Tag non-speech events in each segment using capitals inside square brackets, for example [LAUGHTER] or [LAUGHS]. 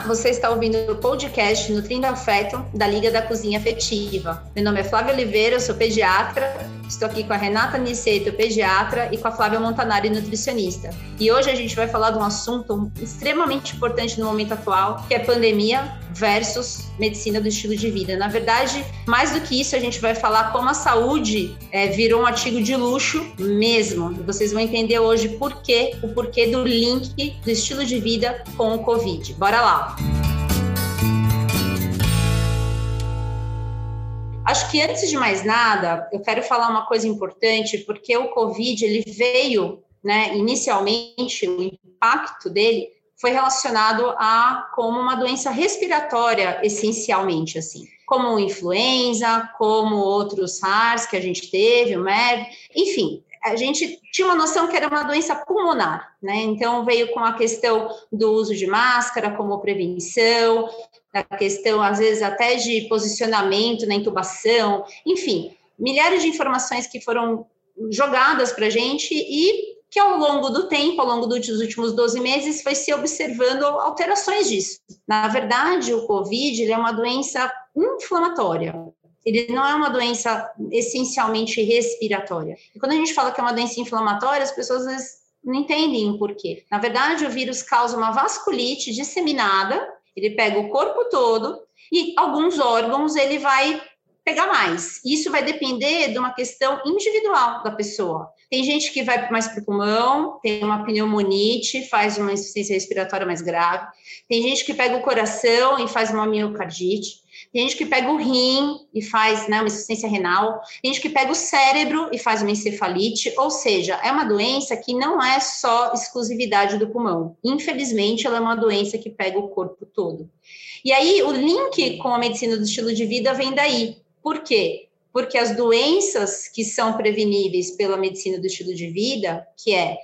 Você está ouvindo o podcast Nutrindo Afeto da Liga da Cozinha Afetiva. Meu nome é Flávia Oliveira, eu sou pediatra. Estou aqui com a Renata Niceto, pediatra, e com a Flávia Montanari, nutricionista. E hoje a gente vai falar de um assunto extremamente importante no momento atual, que é pandemia versus medicina do estilo de vida. Na verdade, mais do que isso, a gente vai falar como a saúde é, virou um artigo de luxo mesmo. Vocês vão entender hoje por quê, o porquê do link do estilo de vida com o Covid. Bora lá! Acho que antes de mais nada, eu quero falar uma coisa importante, porque o Covid ele veio, né, inicialmente, o impacto dele foi relacionado a como uma doença respiratória, essencialmente, assim, como influenza, como outros SARS que a gente teve, o MERV, enfim, a gente tinha uma noção que era uma doença pulmonar, né? Então veio com a questão do uso de máscara como prevenção, a questão às vezes até de posicionamento na intubação, enfim, milhares de informações que foram jogadas para a gente e que ao longo do tempo, ao longo dos últimos 12 meses, foi se observando alterações disso. Na verdade, o COVID é uma doença inflamatória. Ele não é uma doença essencialmente respiratória. E quando a gente fala que é uma doença inflamatória, as pessoas às vezes não entendem o porquê. Na verdade, o vírus causa uma vasculite disseminada, ele pega o corpo todo e alguns órgãos ele vai pegar mais. Isso vai depender de uma questão individual da pessoa. Tem gente que vai mais para o pulmão, tem uma pneumonite, faz uma insuficiência respiratória mais grave. Tem gente que pega o coração e faz uma miocardite. Tem gente que pega o rim e faz né, uma insuficiência renal. Tem gente que pega o cérebro e faz uma encefalite. Ou seja, é uma doença que não é só exclusividade do pulmão. Infelizmente, ela é uma doença que pega o corpo todo. E aí, o link com a medicina do estilo de vida vem daí. Por quê? Porque as doenças que são preveníveis pela medicina do estilo de vida, que é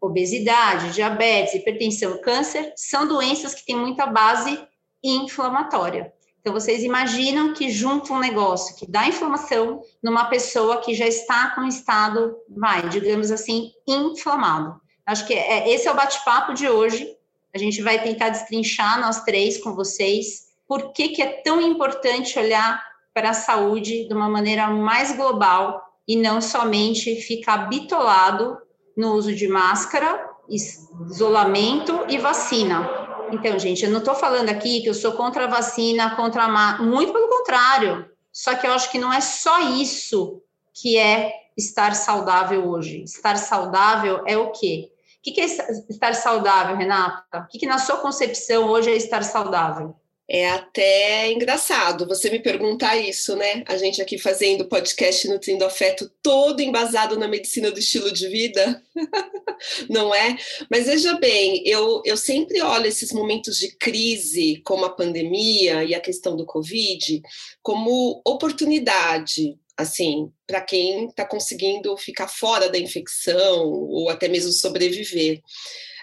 obesidade, diabetes, hipertensão, câncer, são doenças que têm muita base inflamatória. Então, vocês imaginam que junta um negócio que dá inflamação numa pessoa que já está com estado, vai, digamos assim, inflamado. Acho que é, esse é o bate-papo de hoje. A gente vai tentar destrinchar nós três com vocês por que, que é tão importante olhar para a saúde de uma maneira mais global e não somente ficar bitolado no uso de máscara, isolamento e vacina. Então, gente, eu não estou falando aqui que eu sou contra a vacina, contra a muito pelo contrário. Só que eu acho que não é só isso que é estar saudável hoje. Estar saudável é o quê? O que é estar saudável, Renata? O que, na sua concepção hoje é estar saudável? É até engraçado você me perguntar isso, né? A gente aqui fazendo podcast Nutrindo Afeto todo embasado na medicina do estilo de vida, [LAUGHS] não é? Mas veja bem, eu, eu sempre olho esses momentos de crise, como a pandemia e a questão do Covid, como oportunidade, assim, para quem está conseguindo ficar fora da infecção ou até mesmo sobreviver.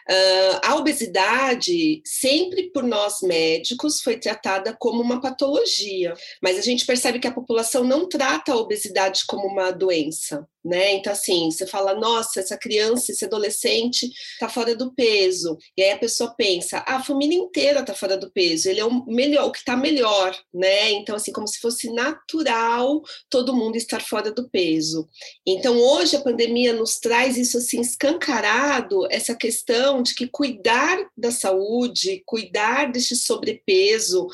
Uh, a obesidade, sempre por nós médicos, foi tratada como uma patologia, mas a gente percebe que a população não trata a obesidade como uma doença né? Então, assim, você fala, nossa, essa criança, esse adolescente está fora do peso. E aí a pessoa pensa, ah, a família inteira está fora do peso, ele é o melhor, o que está melhor, né? Então, assim, como se fosse natural todo mundo estar fora do peso. Então, hoje a pandemia nos traz isso assim escancarado, essa questão de que cuidar da saúde, cuidar deste sobrepeso,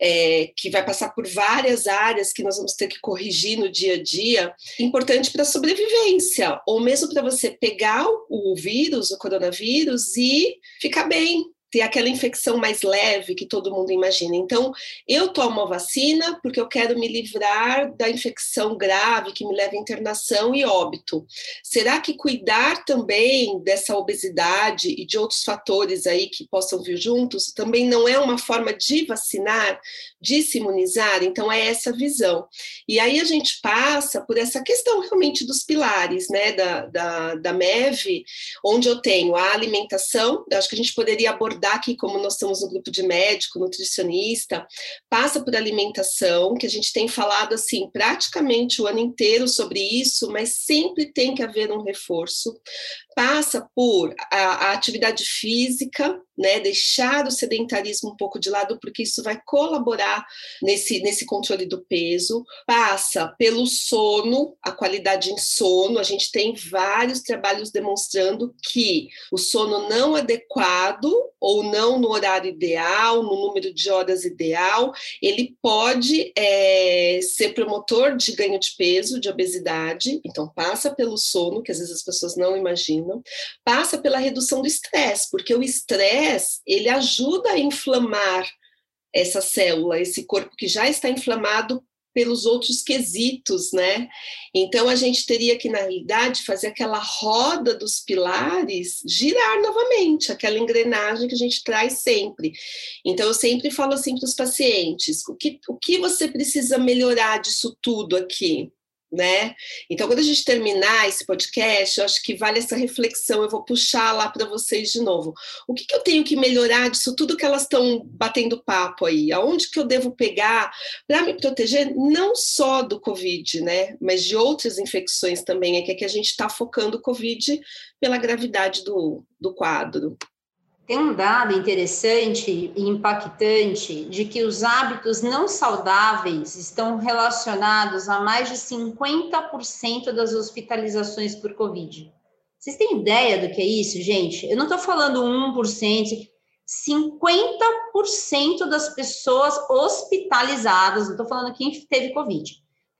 é, que vai passar por várias áreas que nós vamos ter que corrigir no dia a dia, importante para sobreviver sobrevivência, ou mesmo para você pegar o vírus, o coronavírus, e ficar bem, ter aquela infecção mais leve que todo mundo imagina. Então, eu tomo a vacina porque eu quero me livrar da infecção grave que me leva à internação e óbito. Será que cuidar também dessa obesidade e de outros fatores aí que possam vir juntos também não é uma forma de vacinar, de se imunizar? Então, é essa visão. E aí a gente passa por essa questão realmente dos pilares, né, da, da, da MEV, onde eu tenho a alimentação, acho que a gente poderia abordar abordar aqui, como nós estamos no grupo de médico, nutricionista, passa por alimentação, que a gente tem falado assim praticamente o ano inteiro sobre isso, mas sempre tem que haver um reforço. Passa por a, a atividade física, né, deixar o sedentarismo um pouco de lado, porque isso vai colaborar nesse, nesse controle do peso. Passa pelo sono, a qualidade em sono. A gente tem vários trabalhos demonstrando que o sono não adequado ou não no horário ideal, no número de horas ideal, ele pode é, ser promotor de ganho de peso, de obesidade. Então, passa pelo sono, que às vezes as pessoas não imaginam. Passa pela redução do estresse, porque o estresse, ele ajuda a inflamar essa célula, esse corpo que já está inflamado pelos outros quesitos, né? Então a gente teria que, na realidade, fazer aquela roda dos pilares girar novamente, aquela engrenagem que a gente traz sempre. Então eu sempre falo assim para os pacientes: o que, o que você precisa melhorar disso tudo aqui? Né? Então, quando a gente terminar esse podcast, eu acho que vale essa reflexão. Eu vou puxar lá para vocês de novo. O que, que, eu tenho que melhorar disso tudo que elas estão batendo papo aí? Aonde que eu devo pegar para me proteger não só do Covid, né? Mas de outras infecções também. É que aqui a gente está focando o Covid pela gravidade do, do quadro. Tem um dado interessante e impactante de que os hábitos não saudáveis estão relacionados a mais de 50% das hospitalizações por Covid. Vocês têm ideia do que é isso, gente? Eu não estou falando 1%, 50% das pessoas hospitalizadas, não estou falando quem teve Covid,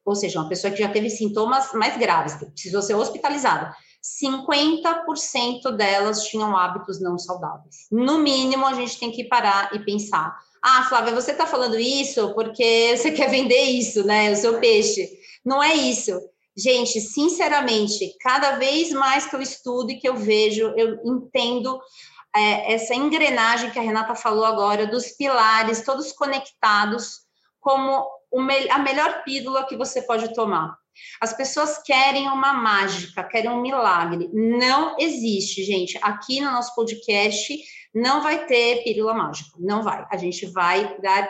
ou seja, uma pessoa que já teve sintomas mais graves, precisou ser hospitalizada 50% delas tinham hábitos não saudáveis. No mínimo, a gente tem que parar e pensar. Ah, Flávia, você está falando isso porque você [LAUGHS] quer vender isso, né? O seu peixe. Não é isso. Gente, sinceramente, cada vez mais que eu estudo e que eu vejo, eu entendo é, essa engrenagem que a Renata falou agora, dos pilares todos conectados, como a melhor pílula que você pode tomar. As pessoas querem uma mágica, querem um milagre. Não existe, gente. Aqui no nosso podcast não vai ter pílula mágica. Não vai. A gente vai dar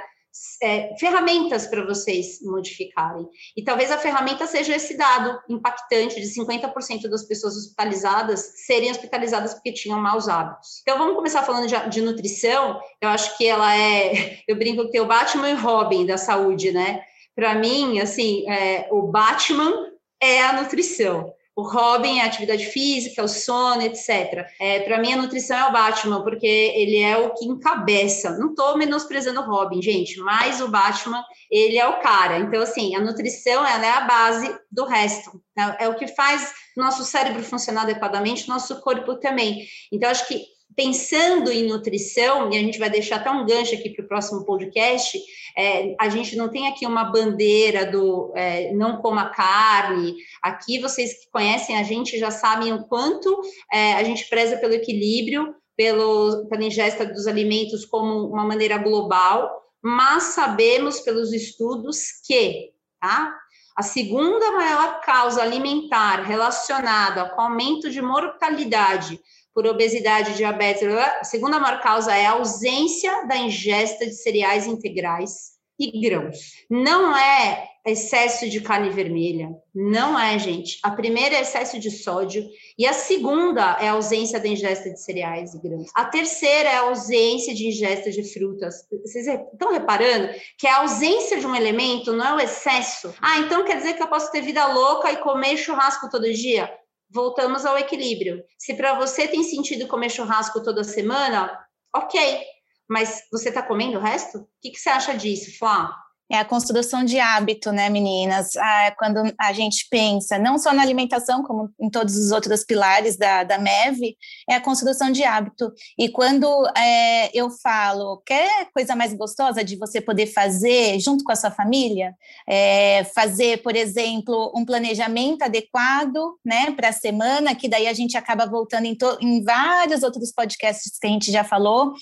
é, ferramentas para vocês modificarem. E talvez a ferramenta seja esse dado impactante de 50% das pessoas hospitalizadas serem hospitalizadas porque tinham maus hábitos. Então vamos começar falando de, de nutrição. Eu acho que ela é, [LAUGHS] eu brinco que tem o Batman e Robin da saúde, né? Para mim, assim, é, o Batman é a nutrição. O Robin é a atividade física, o sono, etc. É, para mim, a nutrição é o Batman, porque ele é o que encabeça. Não estou menosprezando o Robin, gente, mas o Batman, ele é o cara. Então, assim, a nutrição ela é a base do resto. Né? É o que faz nosso cérebro funcionar adequadamente, nosso corpo também. Então, acho que pensando em nutrição, e a gente vai deixar até um gancho aqui para o próximo podcast, é, a gente não tem aqui uma bandeira do é, não coma carne. Aqui vocês que conhecem a gente já sabem o quanto é, a gente preza pelo equilíbrio, pelo, pela ingesta dos alimentos como uma maneira global, mas sabemos pelos estudos que tá? a segunda maior causa alimentar relacionada com aumento de mortalidade por obesidade, diabetes, a segunda maior causa é a ausência da ingesta de cereais integrais e grãos. Não é excesso de carne vermelha, não é, gente. A primeira é excesso de sódio e a segunda é a ausência da ingesta de cereais e grãos. A terceira é a ausência de ingesta de frutas. Vocês estão reparando que a ausência de um elemento não é o excesso? Ah, então quer dizer que eu posso ter vida louca e comer churrasco todo dia? Voltamos ao equilíbrio. Se para você tem sentido comer churrasco toda semana, ok. Mas você está comendo o resto? O que, que você acha disso, Flá? É a construção de hábito, né, meninas? Ah, quando a gente pensa, não só na alimentação, como em todos os outros pilares da, da MEV, é a construção de hábito. E quando é, eu falo, quer coisa mais gostosa de você poder fazer junto com a sua família? É, fazer, por exemplo, um planejamento adequado, né, para a semana, que daí a gente acaba voltando em, em vários outros podcasts que a gente já falou.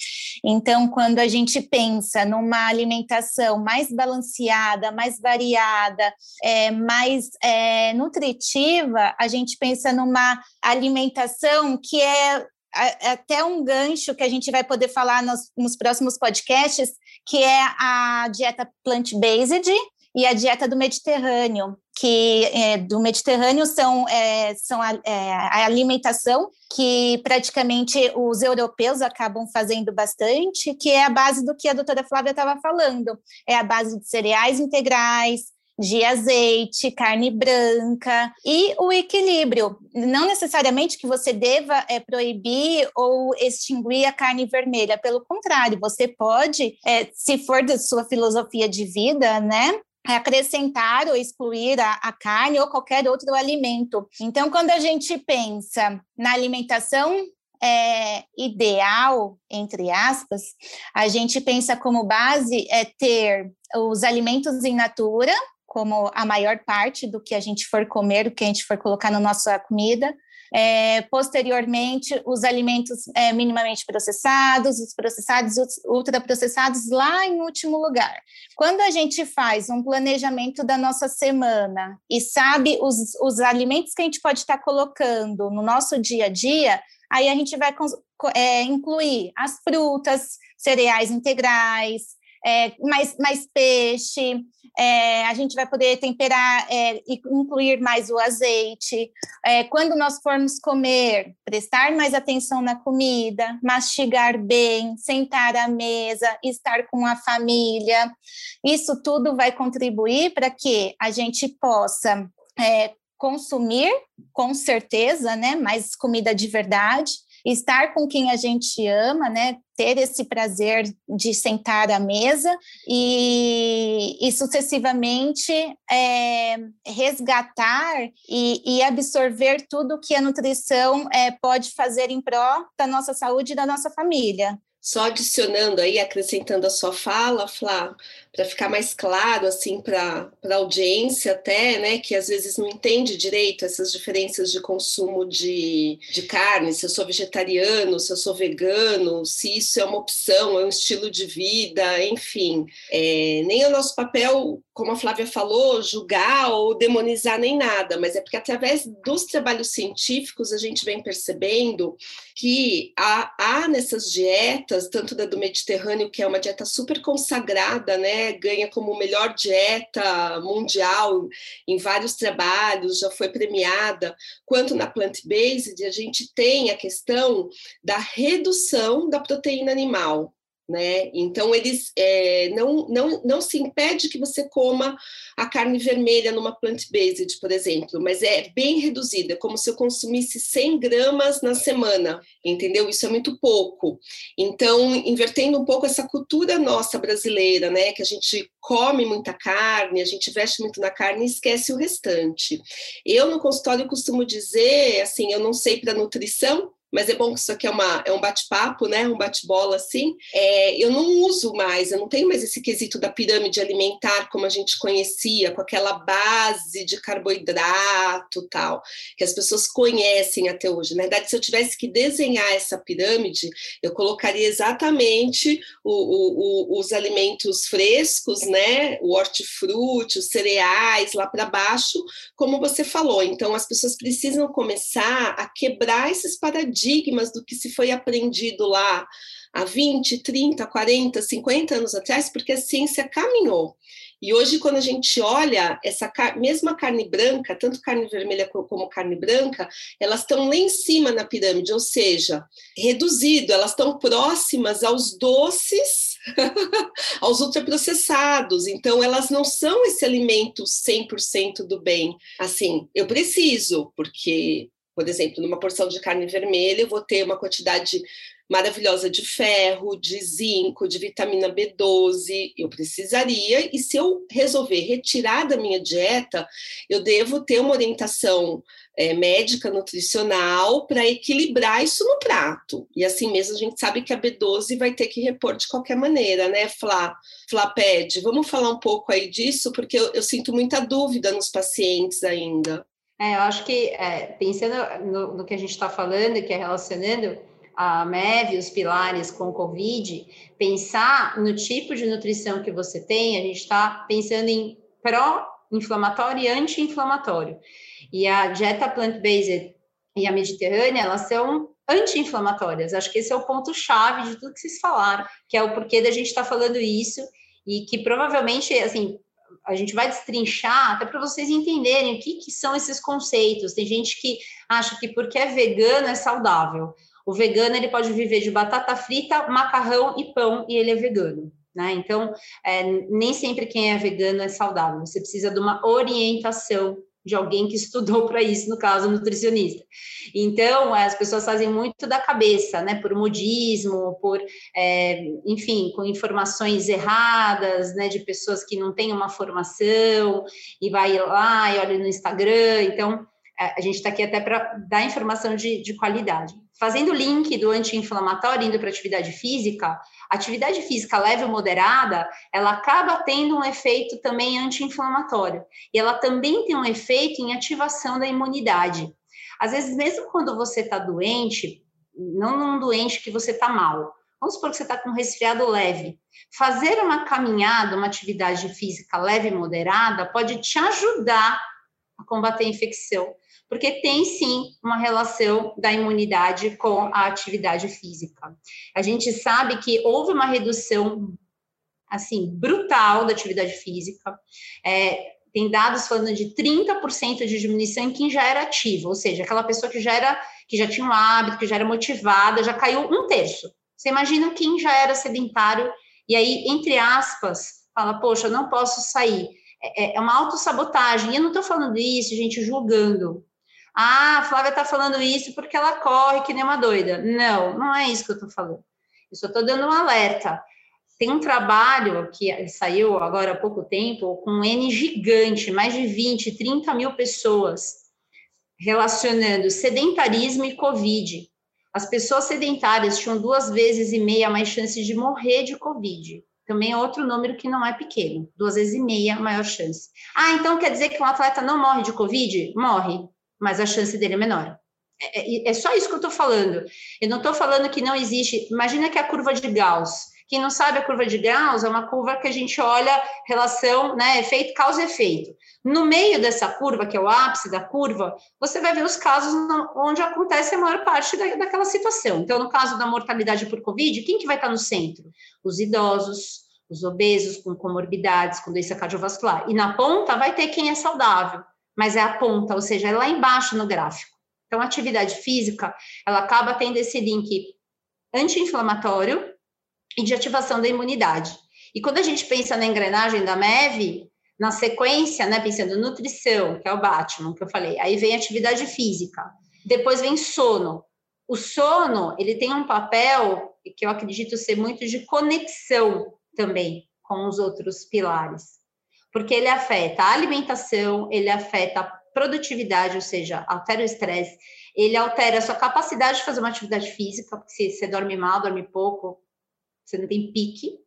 Então, quando a gente pensa numa alimentação mais balanceada, balanceada, mais variada, é, mais é, nutritiva, a gente pensa numa alimentação que é até um gancho que a gente vai poder falar nos, nos próximos podcasts, que é a dieta plant-based e a dieta do Mediterrâneo, que é, do Mediterrâneo são, é, são a, é, a, alimentação que praticamente os europeus acabam fazendo bastante, que é a base do que a doutora Flávia estava falando, é a base de cereais integrais, de azeite, carne branca e o equilíbrio. Não necessariamente que você deva é, proibir ou extinguir a carne vermelha, pelo contrário, você pode, é, se for da sua filosofia de vida, né? Acrescentar ou excluir a, a, carne ou qualquer outro alimento. Então, quando a gente pensa na alimentação é, ideal, entre aspas, a gente pensa como base é ter os alimentos em natura, como a maior parte do que a gente for comer, do que a gente for colocar na nossa comida. É, posteriormente, os alimentos é, minimamente processados, os processados, os ultraprocessados, lá em último lugar. Quando a gente faz um planejamento da nossa semana e sabe os, os alimentos que a gente pode estar colocando no nosso dia a dia, aí a gente vai é, incluir as frutas, cereais integrais, é, mais, mais peixe, é, a gente vai poder temperar é, e incluir mais o azeite. É, quando nós formos comer, prestar mais atenção na comida, mastigar bem, sentar à mesa, estar com a família. Isso tudo vai contribuir para que a gente possa é, consumir, com certeza, né, mais comida de verdade estar com quem a gente ama, né? Ter esse prazer de sentar à mesa e, e sucessivamente é, resgatar e, e, absorver tudo que a nutrição é, pode fazer em pró da nossa saúde e da nossa família. Só adicionando aí, acrescentando a sua fala, Flá, para ficar mais claro assim para a audiência até, né, que às vezes não entende direito essas diferenças de consumo de, de carne, se eu sou vegetariano, se eu sou vegano, se isso é uma opção, é um estilo de vida, enfim. É, nem é o nosso papel, como a Flávia falou, julgar ou demonizar nem nada, mas é porque através dos trabalhos científicos a gente vem percebendo que há, há nessas dietas, tanto da do Mediterrâneo, que é uma dieta super consagrada, né, ganha como melhor dieta mundial em vários trabalhos, já foi premiada, quanto na plant-based, a gente tem a questão da redução da proteína animal. Né? Então, eles é, não, não, não se impede que você coma a carne vermelha numa plant-based, por exemplo, mas é bem reduzida, como se eu consumisse 100 gramas na semana, entendeu? Isso é muito pouco. Então, invertendo um pouco essa cultura nossa brasileira, né? Que a gente come muita carne, a gente veste muito na carne e esquece o restante. Eu, no consultório, costumo dizer, assim, eu não sei para nutrição, mas é bom que isso aqui é, uma, é um bate-papo, né? Um bate-bola assim. É, eu não uso mais, eu não tenho mais esse quesito da pirâmide alimentar como a gente conhecia, com aquela base de carboidrato tal, que as pessoas conhecem até hoje. Na verdade, se eu tivesse que desenhar essa pirâmide, eu colocaria exatamente o, o, o, os alimentos frescos, né? O hortifruti, os cereais lá para baixo, como você falou. Então, as pessoas precisam começar a quebrar esses paradigmas paradigmas do que se foi aprendido lá há 20, 30, 40, 50 anos atrás, porque a ciência caminhou. E hoje, quando a gente olha essa mesma carne branca, tanto carne vermelha como carne branca, elas estão lá em cima na pirâmide, ou seja, reduzido, elas estão próximas aos doces, [LAUGHS] aos ultraprocessados. Então, elas não são esse alimento 100% do bem. Assim, eu preciso, porque por exemplo, numa porção de carne vermelha, eu vou ter uma quantidade maravilhosa de ferro, de zinco, de vitamina B12, eu precisaria, e se eu resolver retirar da minha dieta, eu devo ter uma orientação é, médica, nutricional, para equilibrar isso no prato. E assim mesmo a gente sabe que a B12 vai ter que repor de qualquer maneira, né, Flá? Flaped, vamos falar um pouco aí disso, porque eu, eu sinto muita dúvida nos pacientes ainda. É, eu acho que, é, pensando no, no, que a gente está falando, que é relacionando a MEV, os pilares com o COVID, pensar no tipo de nutrição que você tem, a gente está pensando em pró-inflamatório e anti-inflamatório. E a dieta plant-based e a mediterrânea, elas são anti-inflamatórias. Acho que esse é o ponto-chave de tudo que vocês falaram, que é o porquê da gente estar tá falando isso, e que provavelmente, assim, a gente vai destrinchar até para vocês entenderem o que, que são esses conceitos. Tem gente que acha que porque é vegano é saudável. O vegano ele pode viver de batata frita, macarrão e pão e ele é vegano. Né? Então, é, nem sempre quem é vegano é saudável. Você precisa de uma orientação de alguém que estudou para isso, no caso, nutricionista. Então, as pessoas fazem muito da cabeça, né, por modismo, por, é, enfim, com informações erradas, né, de pessoas que não têm uma formação, e vai lá e olha no Instagram. Então, a gente está aqui até para dar informação de, de qualidade. Fazendo o link do anti-inflamatório indo para atividade física, atividade física leve ou moderada, ela acaba tendo um efeito também anti-inflamatório. E ela também tem um efeito em ativação da imunidade. Às vezes, mesmo quando você está doente, não num doente que você está mal, vamos supor que você está com um resfriado leve. Fazer uma caminhada, uma atividade física leve e moderada pode te ajudar a combater a infecção porque tem sim uma relação da imunidade com a atividade física. A gente sabe que houve uma redução assim brutal da atividade física. É, tem dados falando de 30% de diminuição em quem já era ativo, ou seja, aquela pessoa que já era, que já tinha um hábito, que já era motivada, já caiu um terço. Você imagina quem já era sedentário e aí, entre aspas, fala, poxa, não posso sair. É, é uma autossabotagem. E eu não estou falando isso, gente, julgando. Ah, a Flávia está falando isso porque ela corre que nem uma doida. Não, não é isso que eu estou falando. Eu só estou dando um alerta. Tem um trabalho que saiu agora há pouco tempo com um N gigante, mais de 20, 30 mil pessoas, relacionando sedentarismo e Covid. As pessoas sedentárias tinham duas vezes e meia mais chances de morrer de Covid. Também é outro número que não é pequeno, duas vezes e meia maior chance. Ah, então quer dizer que um atleta não morre de Covid? Morre mas a chance dele é menor. É, é, é só isso que eu estou falando. Eu não estou falando que não existe. Imagina que a curva de Gauss. Quem não sabe a curva de Gauss é uma curva que a gente olha relação, né, efeito, causa e efeito. No meio dessa curva, que é o ápice da curva, você vai ver os casos onde acontece a maior parte da, daquela situação. Então, no caso da mortalidade por Covid, quem que vai estar no centro? Os idosos, os obesos com comorbidades, com doença cardiovascular. E na ponta vai ter quem é saudável mas é a ponta, ou seja, é lá embaixo no gráfico. Então, a atividade física, ela acaba tendo esse link anti-inflamatório e de ativação da imunidade. E quando a gente pensa na engrenagem da MEV, na sequência, né, pensando nutrição, que é o Batman, que eu falei, aí vem atividade física, depois vem sono. O sono, ele tem um papel que eu acredito ser muito de conexão também com os outros pilares porque ele afeta a alimentação, ele afeta a produtividade, ou seja, altera o estresse, ele altera a sua capacidade de fazer uma atividade física, porque se você dorme mal, dorme pouco, você não tem pique.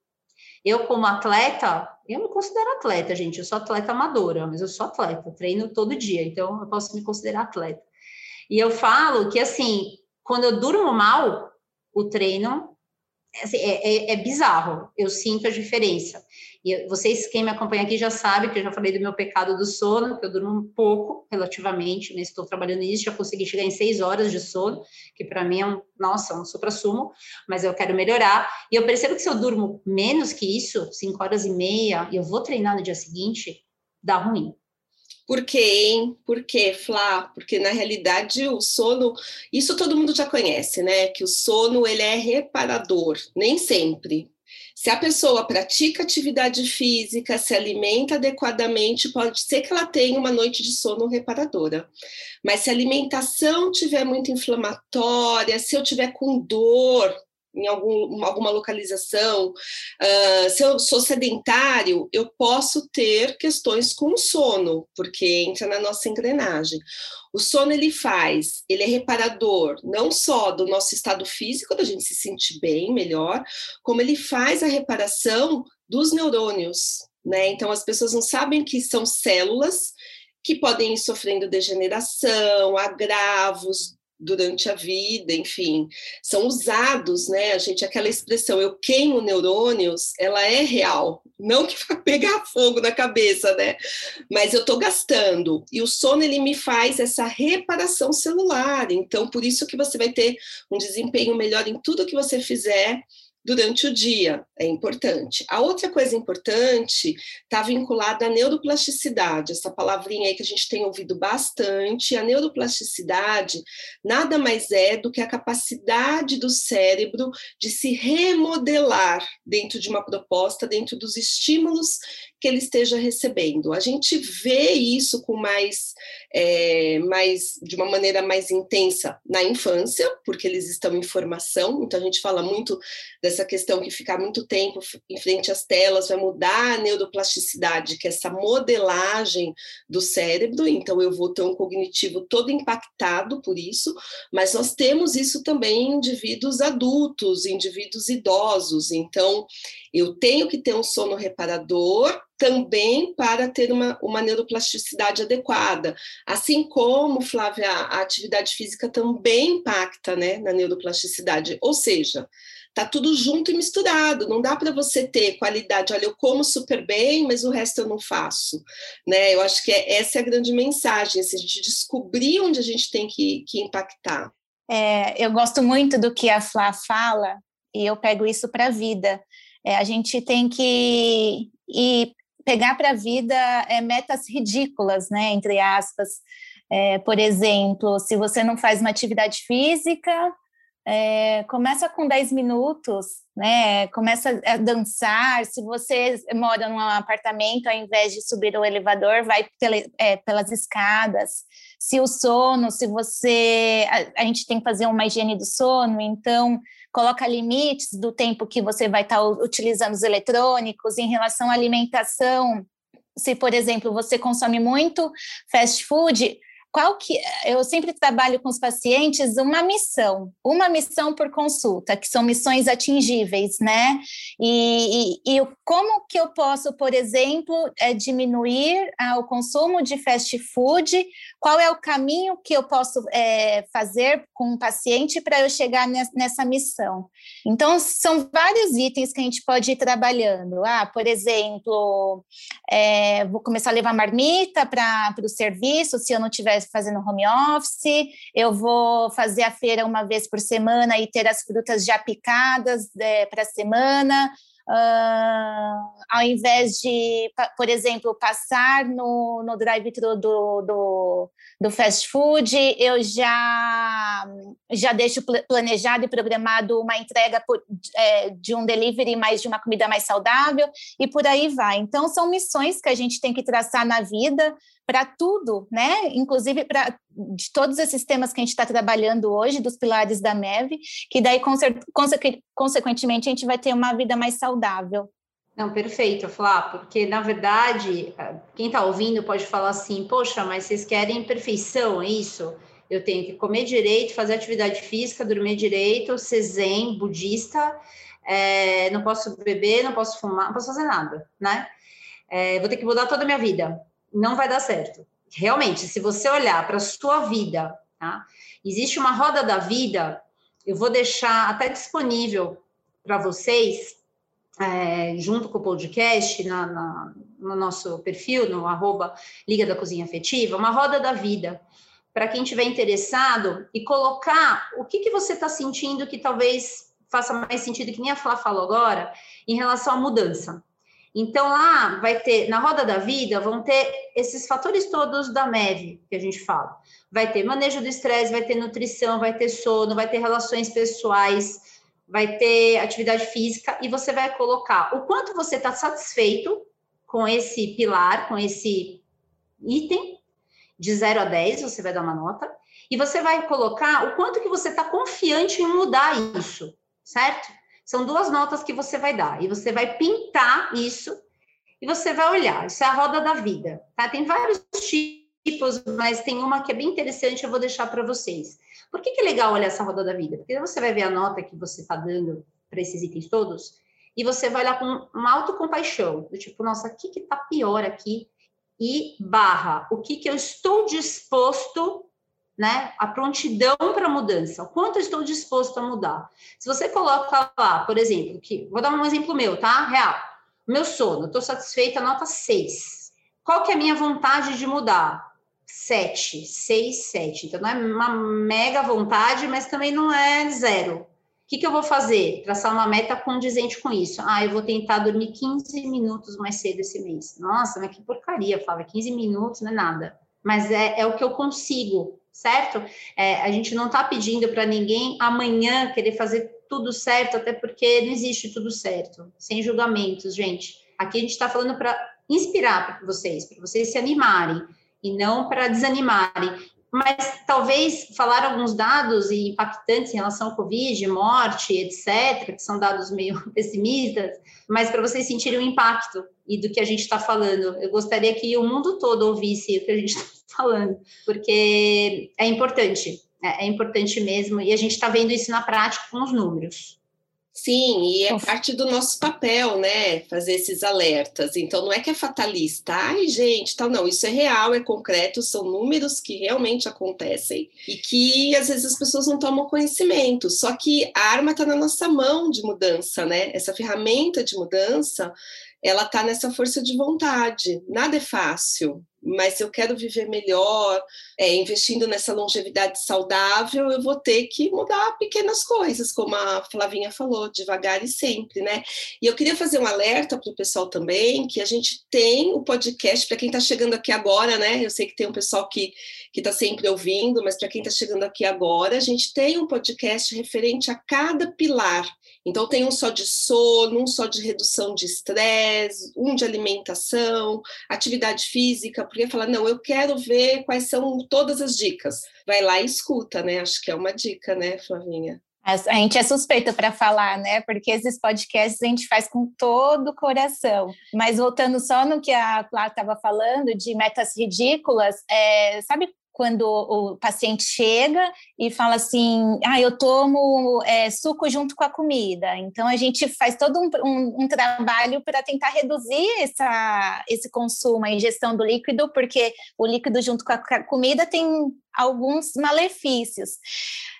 Eu, como atleta, eu me considero atleta, gente, eu sou atleta amadora, mas eu sou atleta, treino todo dia, então eu posso me considerar atleta. E eu falo que, assim, quando eu durmo mal, o treino assim, é, é, é bizarro, eu sinto a diferença. E vocês, quem me acompanha aqui, já sabe que eu já falei do meu pecado do sono, que eu durmo um pouco, relativamente, mas estou trabalhando nisso, já consegui chegar em seis horas de sono, que para mim é um, nossa, um supra-sumo, mas eu quero melhorar. E eu percebo que se eu durmo menos que isso, cinco horas e meia, e eu vou treinar no dia seguinte, dá ruim. Por quê, hein? Por quê, Flá? Porque na realidade o sono, isso todo mundo já conhece, né? Que o sono ele é reparador, nem sempre. Se a pessoa pratica atividade física, se alimenta adequadamente, pode ser que ela tenha uma noite de sono reparadora. Mas se a alimentação tiver muito inflamatória, se eu tiver com dor, em algum, alguma localização, uh, se eu sou sedentário, eu posso ter questões com o sono, porque entra na nossa engrenagem. O sono ele faz, ele é reparador não só do nosso estado físico, da gente se sentir bem, melhor, como ele faz a reparação dos neurônios, né? Então as pessoas não sabem que são células que podem ir sofrendo degeneração, agravos, durante a vida, enfim, são usados, né? A gente, aquela expressão, eu queimo neurônios, ela é real, não que vai pegar [LAUGHS] fogo na cabeça, né? Mas eu estou gastando, e o sono, ele me faz essa reparação celular, então, por isso que você vai ter um desempenho melhor em tudo que você fizer, durante o dia, é importante. A outra coisa importante está vinculada à neuroplasticidade, essa palavrinha aí que a gente tem ouvido bastante. A neuroplasticidade nada mais é do que a capacidade do cérebro de se remodelar dentro de uma proposta, dentro dos estímulos que ele esteja recebendo. A gente vê isso com mais, é, mais de uma maneira mais intensa na infância, porque eles estão em formação, então a gente fala muito dessa questão que ficar muito tempo em frente às telas vai mudar a neuroplasticidade, que é essa modelagem do cérebro, então eu vou ter um cognitivo todo impactado por isso, mas nós temos isso também em indivíduos adultos, indivíduos idosos, então eu tenho que ter um sono reparador também para ter uma, uma neuroplasticidade adequada. Assim como, Flávia, a atividade física também impacta né, na neuroplasticidade. Ou seja, tá tudo junto e misturado. Não dá para você ter qualidade. Olha, eu como super bem, mas o resto eu não faço. Né? Eu acho que é, essa é a grande mensagem, assim, a gente descobrir onde a gente tem que, que impactar. É, eu gosto muito do que a Flá fala, e eu pego isso para a vida. É, a gente tem que ir pegar para a vida é, metas ridículas, né, entre aspas. É, por exemplo, se você não faz uma atividade física, é, começa com 10 minutos, né? Começa a dançar. Se você mora num apartamento, ao invés de subir o elevador, vai é, pelas escadas. Se o sono, se você. A, a, gente tem que fazer uma higiene do sono, então coloca limites do tempo que você vai estar utilizando os eletrônicos em relação à alimentação. Se, por exemplo, você consome muito fast food, qual que eu sempre trabalho com os pacientes uma missão, uma missão por consulta, que são missões atingíveis, né? E, e, e como que eu posso, por exemplo, é, diminuir ah, o consumo de fast food? Qual é o caminho que eu posso é, fazer com o paciente para eu chegar nessa missão? Então, são vários itens que a gente pode ir trabalhando. Ah, por exemplo, é, vou começar a levar marmita para o serviço, se eu não tiver fazendo home office, eu vou fazer a feira uma vez por semana e ter as frutas já picadas é, para a semana. Uh, ao invés de, por exemplo, passar no, no drive-thru do, do, do, fast food, eu já, já deixo planejado e programado uma entrega por, é, de um delivery mais de uma comida mais saudável e por aí vai. Então, são missões que a gente tem que traçar na vida para tudo, né? Inclusive para de todos esses temas que a gente está trabalhando hoje, dos pilares da MEV, que daí, consequentemente, a gente vai ter uma vida mais saudável. Não, perfeito, Flá, porque na verdade, quem está ouvindo pode falar assim, poxa, mas vocês querem perfeição, é isso? Eu tenho que comer direito, fazer atividade física, dormir direito, ser zen, budista, é, não posso beber, não posso fumar, não posso fazer nada, né? É, vou ter que mudar toda a minha vida não vai dar certo. Realmente, se você olhar para a sua vida, tá? existe uma roda da vida, eu vou deixar até disponível para vocês, é, junto com o podcast, na, na, no nosso perfil, no arroba Liga da Cozinha Afetiva, uma roda da vida, para quem tiver interessado, e colocar o que, que você está sentindo que talvez faça mais sentido, que nem a Flá falou agora, em relação à mudança. Então, lá vai ter, na roda da vida, vão ter esses fatores todos da MEV que a gente fala. Vai ter manejo do estresse, vai ter nutrição, vai ter sono, vai ter relações pessoais, vai ter atividade física, e você vai colocar o quanto você está satisfeito com esse pilar, com esse item, de 0 a 10, você vai dar uma nota, e você vai colocar o quanto que você está confiante em mudar isso, certo? São duas notas que você vai dar e você vai pintar isso e você vai olhar. Isso é a roda da vida, tá? Tem vários tipos, mas tem uma que é bem interessante, eu vou deixar para vocês. Por que, que é legal olhar essa roda da vida? Porque você vai ver a nota que você está dando para esses itens todos e você vai olhar com uma autocompaixão, do tipo, nossa, o que que tá pior aqui? E barra, o que que eu estou disposto né? A prontidão para mudança, o quanto eu estou disposto a mudar. Se você coloca lá, por exemplo, que vou dar um exemplo meu, tá? Real. Meu sono, estou satisfeita, nota 6. Qual que é a minha vontade de mudar? 7, 6, 7. Então não é uma mega vontade, mas também não é zero. O que, que eu vou fazer? Traçar uma meta condizente com isso. Ah, eu vou tentar dormir 15 minutos mais cedo esse mês. Nossa, mas que porcaria, Flávia. 15 minutos não é nada. Mas é, é o que eu consigo certo? É, a gente não está pedindo para ninguém amanhã querer fazer tudo certo, até porque não existe tudo certo, sem julgamentos, gente. Aqui a gente está falando para inspirar para vocês, para vocês se animarem e não para desanimarem. Mas talvez falar alguns dados impactantes em relação ao Covid, morte, etc., que são dados meio [LAUGHS] pessimistas, mas para vocês sentirem o impacto e do que a gente está falando. Eu gostaria que o mundo todo ouvisse o que a gente está falando, porque é importante, é, é importante mesmo, e a gente está vendo isso na prática com os números. Sim, e é parte do nosso papel, né? Fazer esses alertas. Então, não é que é fatalista. Ai, gente, tal, não. Isso é real, é concreto, são números que realmente acontecem e que às vezes as pessoas não tomam conhecimento. Só que a arma está na nossa mão de mudança, né? Essa ferramenta de mudança ela está nessa força de vontade. Nada é fácil, mas se eu quero viver melhor, é, investindo nessa longevidade saudável, eu vou ter que mudar pequenas coisas, como a Flavinha falou, devagar e sempre, né? E eu queria fazer um alerta para o pessoal também, que a gente tem o podcast, para quem está chegando aqui agora, né? Eu sei que tem um pessoal que está sempre ouvindo, mas para quem está chegando aqui agora, a gente tem um podcast referente a cada pilar então, tem um só de sono, um só de redução de estresse, um de alimentação, atividade física, porque fala, não, eu quero ver quais são todas as dicas. Vai lá e escuta, né? Acho que é uma dica, né, Flavinha? A gente é suspeita para falar, né? Porque esses podcasts a gente faz com todo o coração. Mas voltando só no que a Clara estava falando de metas ridículas, é, sabe quando o paciente chega e fala assim, ah, eu tomo é, suco junto com a comida. Então, a gente faz todo um, um, um trabalho para tentar reduzir essa, esse consumo, a ingestão do líquido, porque o líquido junto com a comida tem alguns malefícios.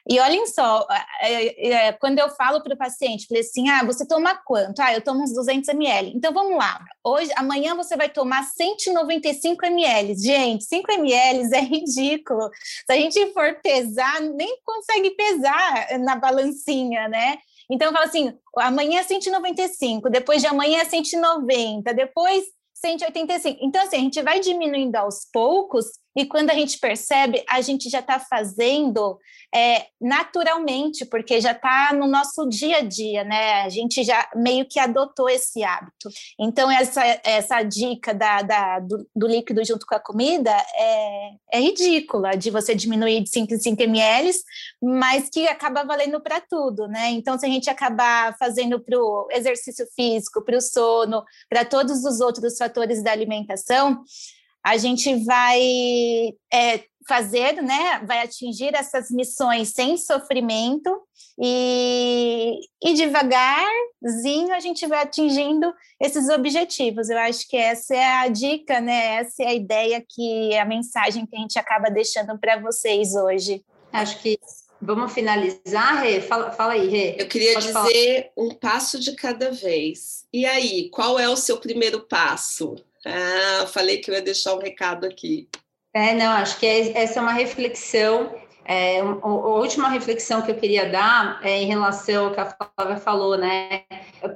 E olhem só, é, é, quando eu falo para o paciente, falei assim, ah, você toma quanto? Ah, eu tomo uns 200 ml. Então, vamos lá. Hoje, amanhã você vai tomar 195 ml. Gente, 5 ml é ridículo. Se a gente for pesar, nem consegue pesar na balancinha, né? Então, fala assim, amanhã é 195, depois de amanhã é 190, depois 185. Então, assim, a gente vai diminuindo aos poucos e quando a gente percebe, a gente já está fazendo é, naturalmente, porque já está no nosso dia a dia, né? A gente já meio que adotou esse hábito. Então, essa, essa dica da, da do, do, líquido junto com a comida é, é ridícula, de você diminuir de 5 em 5 ml, mas que acaba valendo para tudo, né? Então, se a gente acabar fazendo para o exercício físico, para o sono, para todos os outros fatores da alimentação, a gente vai é, fazer, né, vai atingir essas missões sem sofrimento e, e devagarzinho a gente vai atingindo esses objetivos. Eu acho que essa é a dica, né, essa é a ideia que a mensagem que a gente acaba deixando para vocês hoje. Acho que Vamos finalizar, Rê? Fala, fala aí, Rê. Eu queria Pode dizer falar. um passo de cada vez. E aí, qual é o seu primeiro passo? Ah, falei que eu ia deixar um recado aqui. É, não, acho que é, essa é uma reflexão. É, a, última reflexão que eu queria dar é em relação ao que a Flávia falou, né?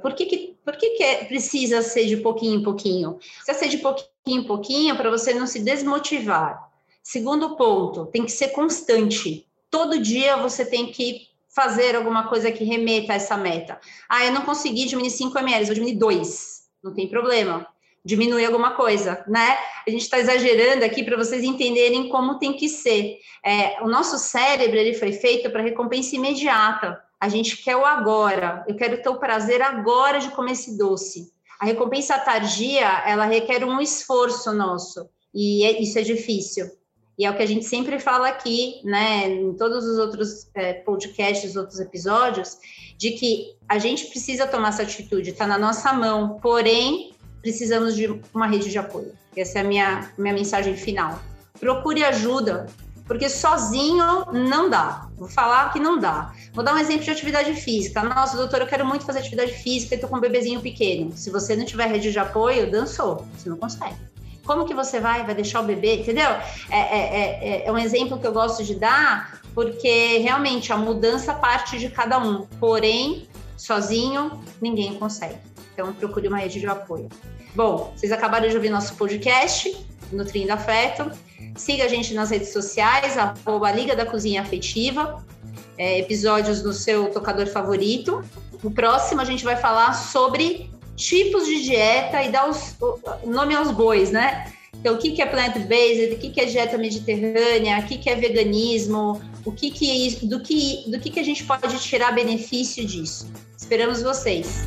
Por que, que, por que, que é, precisa ser de pouquinho em pouquinho? Precisa ser de pouquinho em pouquinho para você não se desmotivar. Segundo ponto, tem que ser constante. Todo dia você tem que fazer alguma coisa que remeta a essa meta. Ah, eu não consegui diminuir 5 ml, vou diminuir 2. Não tem problema diminuir alguma coisa, né? A gente está exagerando aqui para vocês entenderem como tem que ser. É, o nosso cérebro ele foi feito para recompensa imediata. A gente quer o agora. Eu quero ter o prazer agora de comer esse doce. A recompensa tardia ela requer um esforço nosso e é, isso é difícil. E é o que a gente sempre fala aqui, né, em todos os outros é, podcasts, outros episódios, de que a gente precisa tomar essa atitude, está na nossa mão. Porém, precisamos de uma rede de apoio. Essa é a minha, minha mensagem final. Procure ajuda, porque sozinho não dá. Vou falar que não dá. Vou dar um exemplo de atividade física. Nossa, doutor, eu quero muito fazer atividade física e tô com um bebezinho pequeno. Se você não tiver rede de apoio, dançou, você não consegue. Como que você vai? Vai deixar o bebê? Entendeu? É, é, é, é um exemplo que eu gosto de dar, porque realmente a mudança parte de cada um. Porém, sozinho, ninguém consegue. Então, procure uma rede de apoio. Bom, vocês acabaram de ouvir nosso podcast, Nutrindo Afeto. Siga a gente nas redes sociais, arroba Liga da Cozinha Afetiva, é, episódios no seu tocador favorito. No próximo, a gente vai falar sobre tipos de dieta e dar os, o nome aos bois, né? Então, o que, que é plant-based, o que, que é dieta mediterrânea, o que, que é veganismo, o que que, do, que, do que, que a gente pode tirar benefício disso. Esperamos vocês!